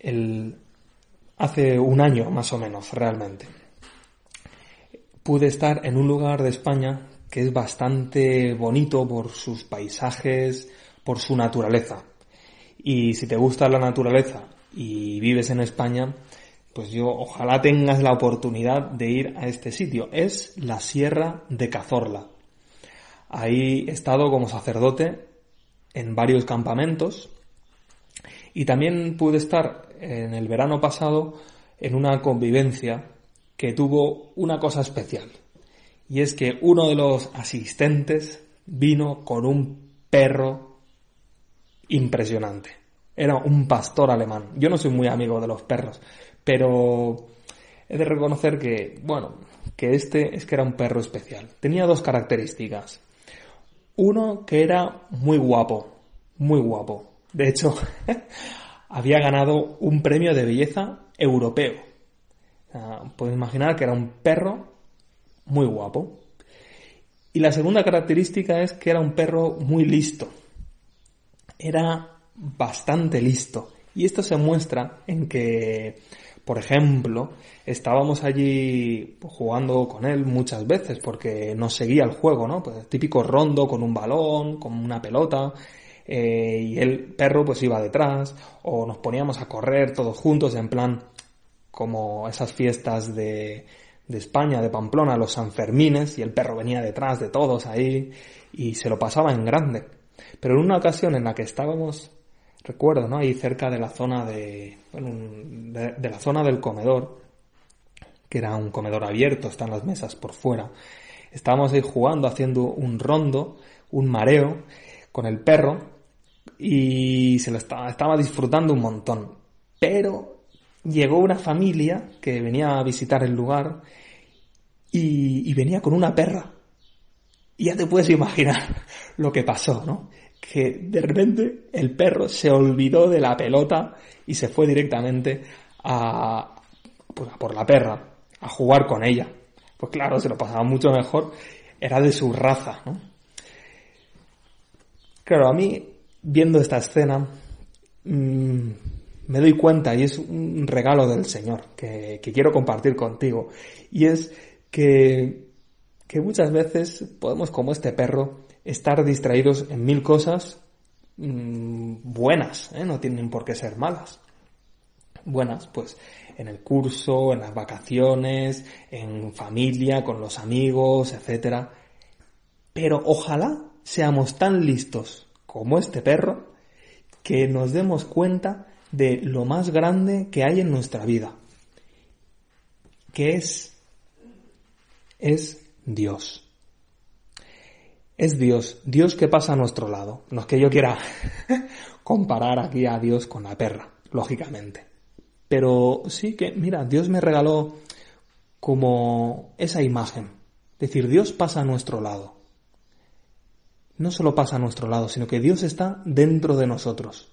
el, hace un año más o menos, realmente. Pude estar en un lugar de España que es bastante bonito por sus paisajes, por su naturaleza. Y si te gusta la naturaleza y vives en España, pues yo ojalá tengas la oportunidad de ir a este sitio. Es la Sierra de Cazorla. Ahí he estado como sacerdote en varios campamentos y también pude estar en el verano pasado en una convivencia que tuvo una cosa especial. Y es que uno de los asistentes vino con un perro impresionante. Era un pastor alemán. Yo no soy muy amigo de los perros, pero he de reconocer que, bueno, que este es que era un perro especial. Tenía dos características. Uno que era muy guapo, muy guapo. De hecho, había ganado un premio de belleza europeo. puedes imaginar que era un perro muy guapo. Y la segunda característica es que era un perro muy listo. Era bastante listo. Y esto se muestra en que, por ejemplo, estábamos allí jugando con él muchas veces porque nos seguía el juego, ¿no? Pues típico rondo con un balón, con una pelota, eh, y el perro pues iba detrás, o nos poníamos a correr todos juntos en plan como esas fiestas de, de España, de Pamplona, los Sanfermines, y el perro venía detrás de todos ahí, y se lo pasaba en grande. Pero en una ocasión en la que estábamos recuerdo, ¿no? Ahí cerca de la zona de, de, la zona del comedor, que era un comedor abierto, están las mesas por fuera. Estábamos ahí jugando, haciendo un rondo, un mareo con el perro y se lo estaba, estaba disfrutando un montón. Pero llegó una familia que venía a visitar el lugar y, y venía con una perra. Y ya te puedes imaginar lo que pasó, ¿no? que de repente el perro se olvidó de la pelota y se fue directamente a, pues, por la perra, a jugar con ella. Pues claro, se lo pasaba mucho mejor, era de su raza, ¿no? Claro, a mí, viendo esta escena, mm, me doy cuenta, y es un regalo del Señor que, quiero compartir contigo, y es que, que muchas veces podemos, como este perro, estar distraídos en mil cosas mm, buenas, ¿eh? no tienen por qué ser malas. Buenas, pues en el curso, en las vacaciones, en familia, con los amigos, etc. Pero ojalá seamos tan listos como este perro que nos demos cuenta de lo más grande que hay en nuestra vida, que es, es Dios es Dios, Dios que pasa a nuestro lado. No es que yo quiera comparar aquí a Dios con la perra, lógicamente. Pero sí que, mira, Dios me regaló como esa imagen. Es decir, Dios pasa a nuestro lado. No solo pasa a nuestro lado, sino que Dios está dentro de nosotros.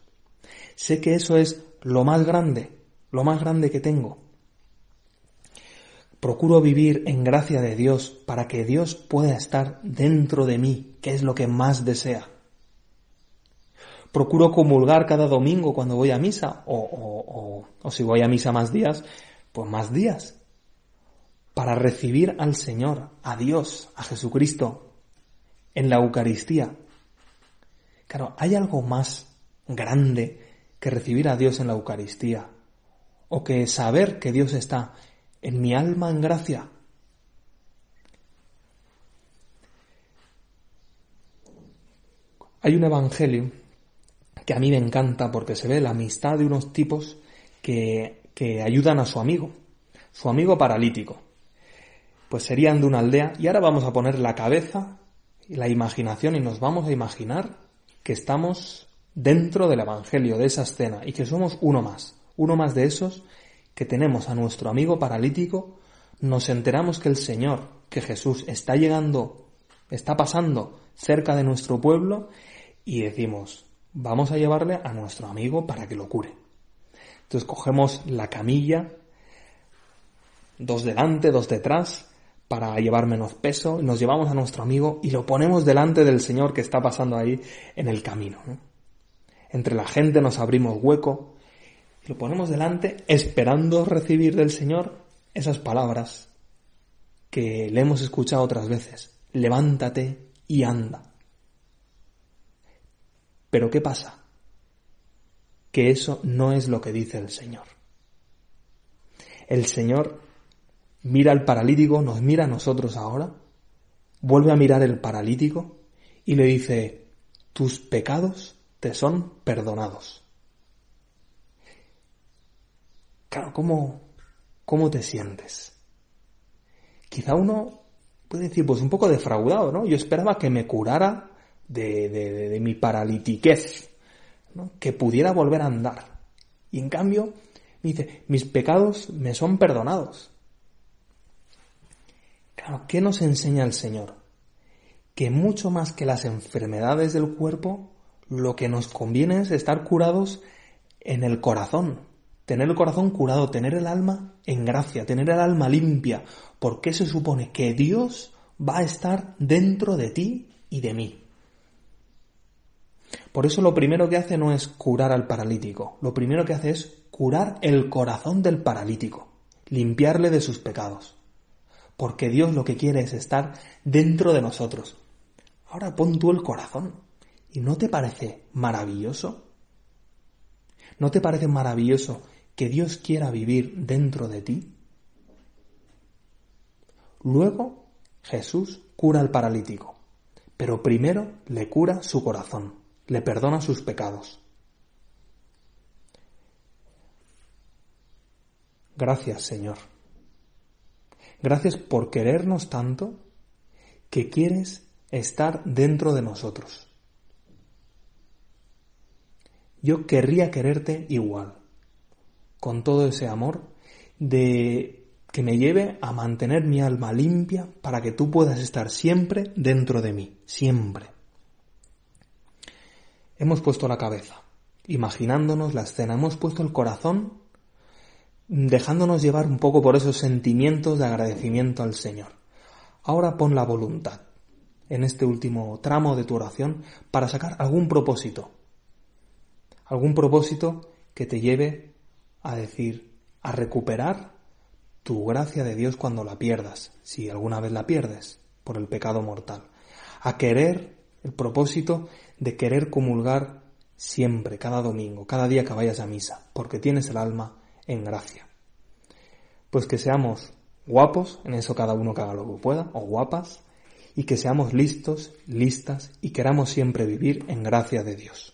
Sé que eso es lo más grande, lo más grande que tengo. Procuro vivir en gracia de Dios para que Dios pueda estar dentro de mí, que es lo que más desea. Procuro comulgar cada domingo cuando voy a misa, o, o, si voy a misa más días, pues más días, para recibir al Señor, a Dios, a Jesucristo, en la Eucaristía. Claro, ¿hay algo más grande que recibir a Dios en la Eucaristía? O que saber que Dios está en mi alma en gracia. Hay un evangelio que a mí me encanta porque se ve la amistad de unos tipos que, que ayudan a su amigo, su amigo paralítico. Pues serían de una aldea y ahora vamos a poner la cabeza la imaginación y nos vamos a imaginar que estamos dentro del Evangelio, de esa escena, y que somos uno más, uno más de esos que tenemos a nuestro amigo paralítico, nos enteramos que el Señor, que Jesús está llegando, está pasando cerca de nuestro pueblo y decimos, vamos a llevarle a nuestro amigo para que lo cure. Entonces cogemos la camilla, dos delante, dos detrás, para llevar menos peso, nos llevamos a nuestro amigo y lo ponemos delante del Señor que está pasando ahí en el camino. Entre la gente nos abrimos hueco, Lo ponemos delante esperando recibir del Señor esas palabras que le hemos escuchado otras veces. Levántate y anda. Pero ¿qué pasa? Que eso no es lo que dice el Señor. El Señor mira al paralítico, nos mira a nosotros ahora, vuelve a mirar el paralítico y le dice, tus pecados te son perdonados. Claro, ¿cómo, cómo te sientes? Quizá uno puede decir, pues un poco defraudado, ¿no? Yo esperaba que me curara de, de, mi paralitiquez, ¿no? que pudiera volver a andar. Y en cambio, dice, mis pecados me son perdonados. Claro, ¿qué nos enseña el Señor? Que mucho más que las enfermedades del cuerpo, lo que nos conviene es estar curados en el corazón, tener el corazón curado, tener el alma en gracia, tener el alma limpia, porque se supone que Dios va a estar dentro de ti y de mí. Por eso lo primero que hace no es curar al paralítico, lo primero que hace es curar el corazón del paralítico, limpiarle de sus pecados. Porque Dios lo que quiere es estar dentro de nosotros. Ahora pon tú el corazón. ¿Y no te parece maravilloso? ¿No te parece maravilloso que Dios quiera vivir dentro de ti? Luego Jesús cura al paralítico, pero primero le cura su corazón, le perdona sus pecados. Gracias, Señor. Gracias por querernos tanto que quieres estar dentro de nosotros. Yo querría quererte igual, con todo ese amor de que me lleve a mantener mi alma limpia para que tú puedas estar siempre dentro de mí, siempre. Hemos puesto la cabeza, imaginándonos la escena, hemos puesto el corazón dejándonos llevar un poco por esos sentimientos de agradecimiento al Señor. Ahora pon la voluntad en este último tramo de tu oración para sacar algún propósito, algún propósito que te lleve a decir, a recuperar tu gracia de Dios cuando la pierdas, si alguna vez la pierdes por el pecado mortal, a querer el propósito de querer comulgar siempre, cada domingo, cada día que vayas a misa, porque tienes el alma en gracia. Pues que seamos guapos, en eso cada uno que haga lo que pueda, o guapas, y que seamos listos, listas y queramos siempre vivir en gracia de Dios.